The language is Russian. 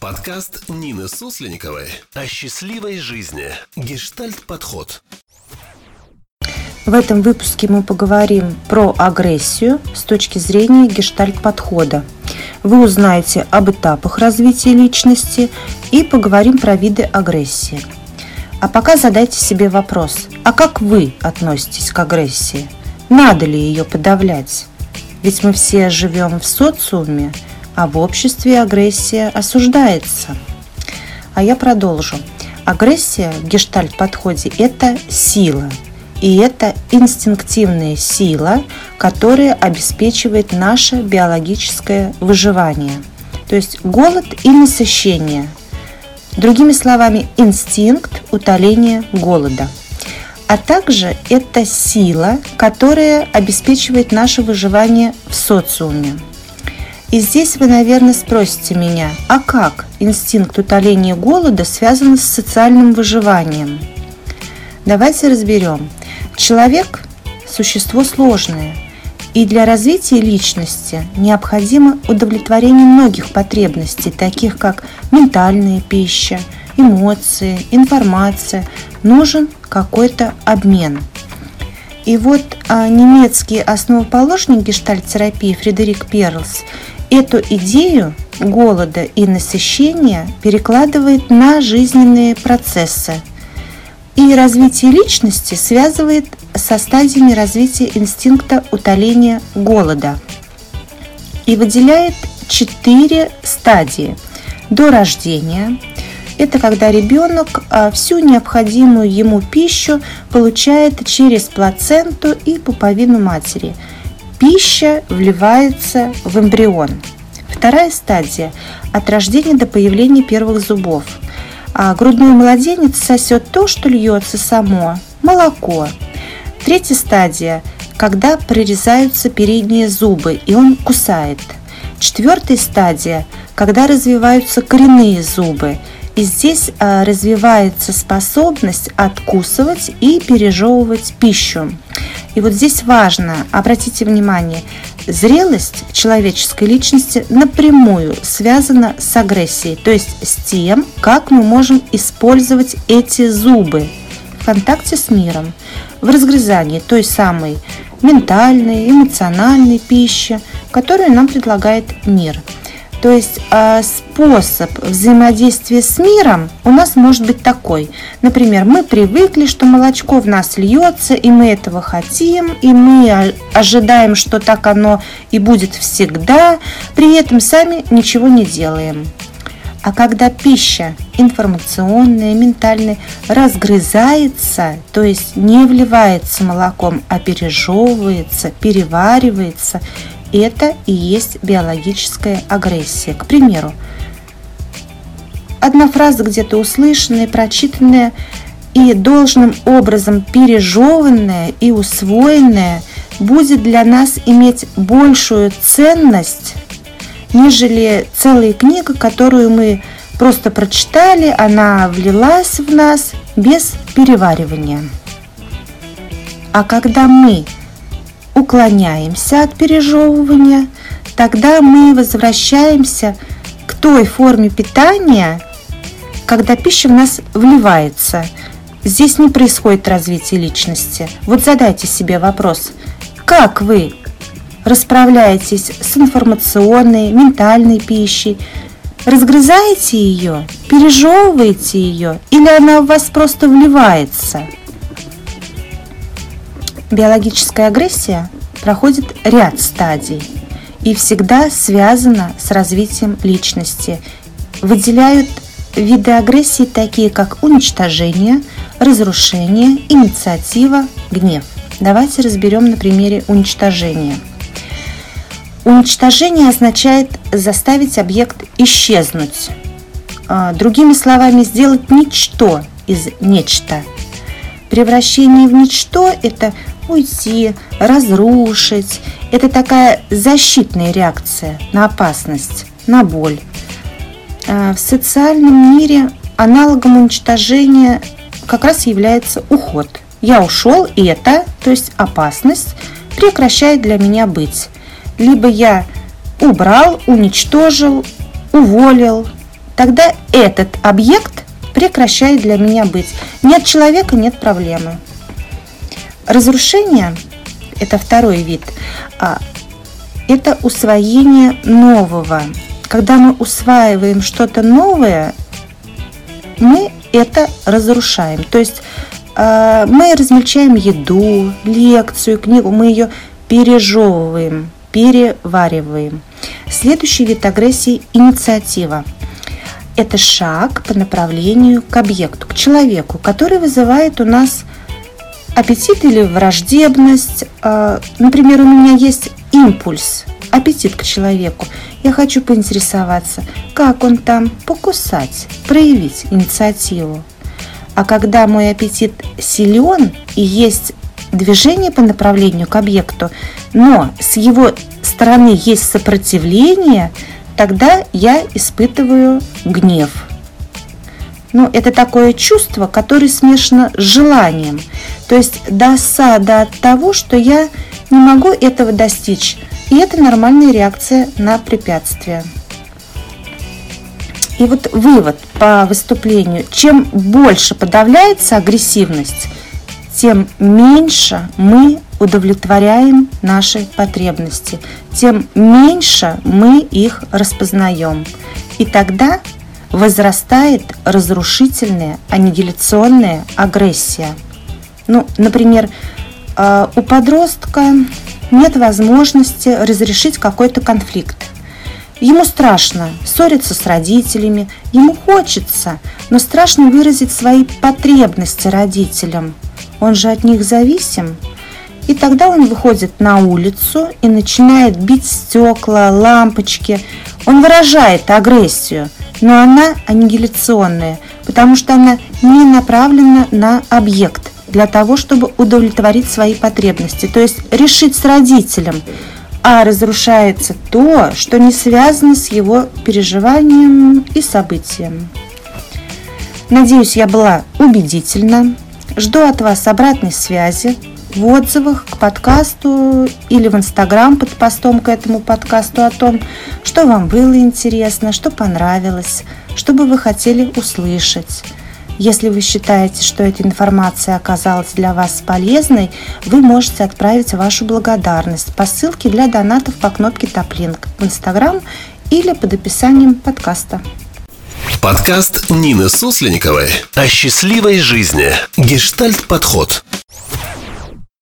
Подкаст Нины Суслениковой о счастливой жизни. Гештальт-подход. В этом выпуске мы поговорим про агрессию с точки зрения гештальт-подхода. Вы узнаете об этапах развития личности и поговорим про виды агрессии. А пока задайте себе вопрос, а как вы относитесь к агрессии? Надо ли ее подавлять? Ведь мы все живем в социуме – а в обществе агрессия осуждается. А я продолжу. Агрессия в гештальт-подходе – это сила. И это инстинктивная сила, которая обеспечивает наше биологическое выживание. То есть голод и насыщение. Другими словами, инстинкт утоления голода. А также это сила, которая обеспечивает наше выживание в социуме. И здесь вы, наверное, спросите меня, а как инстинкт утоления голода связан с социальным выживанием? Давайте разберем. Человек – существо сложное, и для развития личности необходимо удовлетворение многих потребностей, таких как ментальная пища, эмоции, информация. Нужен какой-то обмен. И вот а, немецкий основоположник гештальт-терапии Фредерик Перлс Эту идею голода и насыщения перекладывает на жизненные процессы и развитие личности связывает со стадиями развития инстинкта утоления голода и выделяет четыре стадии. До рождения – это когда ребенок а, всю необходимую ему пищу получает через плаценту и пуповину матери – Пища вливается в эмбрион. Вторая стадия – от рождения до появления первых зубов. А грудной младенец сосет то, что льется само – молоко. Третья стадия – когда прорезаются передние зубы, и он кусает. Четвертая стадия – когда развиваются коренные зубы, и здесь а, развивается способность откусывать и пережевывать пищу. И вот здесь важно, обратите внимание, зрелость человеческой личности напрямую связана с агрессией, то есть с тем, как мы можем использовать эти зубы в контакте с миром, в разгрызании той самой ментальной, эмоциональной пищи, которую нам предлагает мир – то есть а, способ взаимодействия с миром у нас может быть такой. Например, мы привыкли, что молочко в нас льется, и мы этого хотим, и мы ожидаем, что так оно и будет всегда, при этом сами ничего не делаем. А когда пища информационная, ментальная разгрызается, то есть не вливается молоком, а пережевывается, переваривается, это и есть биологическая агрессия. К примеру, одна фраза где-то услышанная, прочитанная и должным образом пережеванная и усвоенная будет для нас иметь большую ценность, нежели целая книга, которую мы просто прочитали, она влилась в нас без переваривания. А когда мы уклоняемся от пережевывания, тогда мы возвращаемся к той форме питания, когда пища в нас вливается. Здесь не происходит развитие личности. Вот задайте себе вопрос, как вы расправляетесь с информационной, ментальной пищей, разгрызаете ее, пережевываете ее или она в вас просто вливается – Биологическая агрессия проходит ряд стадий и всегда связана с развитием личности. Выделяют виды агрессии такие, как уничтожение, разрушение, инициатива, гнев. Давайте разберем на примере уничтожения. Уничтожение означает заставить объект исчезнуть. А, другими словами, сделать ничто из нечто. Превращение в ничто – это уйти, разрушить. Это такая защитная реакция на опасность, на боль. А в социальном мире аналогом уничтожения как раз является уход. Я ушел, и это, то есть опасность, прекращает для меня быть. Либо я убрал, уничтожил, уволил, тогда этот объект прекращает для меня быть. Нет человека, нет проблемы. Разрушение – это второй вид. А, это усвоение нового. Когда мы усваиваем что-то новое, мы это разрушаем. То есть а, мы размельчаем еду, лекцию, книгу, мы ее пережевываем, перевариваем. Следующий вид агрессии – инициатива. Это шаг по направлению к объекту, к человеку, который вызывает у нас аппетит или враждебность. А, например, у меня есть импульс, аппетит к человеку. Я хочу поинтересоваться, как он там, покусать, проявить инициативу. А когда мой аппетит силен и есть движение по направлению к объекту, но с его стороны есть сопротивление, тогда я испытываю гнев. Ну, это такое чувство, которое смешано с желанием. То есть досада от того, что я не могу этого достичь. И это нормальная реакция на препятствие. И вот вывод по выступлению. Чем больше подавляется агрессивность, тем меньше мы удовлетворяем наши потребности, тем меньше мы их распознаем. И тогда возрастает разрушительная, аннигиляционная агрессия. Ну, например, э, у подростка нет возможности разрешить какой-то конфликт. Ему страшно ссориться с родителями, ему хочется, но страшно выразить свои потребности родителям. Он же от них зависим. И тогда он выходит на улицу и начинает бить стекла, лампочки. Он выражает агрессию, но она аннигиляционная, потому что она не направлена на объект для того, чтобы удовлетворить свои потребности, то есть решить с родителем – а разрушается то, что не связано с его переживанием и событием. Надеюсь, я была убедительна. Жду от вас обратной связи в отзывах к подкасту или в Инстаграм под постом к этому подкасту о том, что вам было интересно, что понравилось, что бы вы хотели услышать. Если вы считаете, что эта информация оказалась для вас полезной, вы можете отправить вашу благодарность по ссылке для донатов по кнопке Топлинк в Инстаграм или под описанием подкаста. Подкаст Нины Суслениковой о счастливой жизни. Гештальт-подход.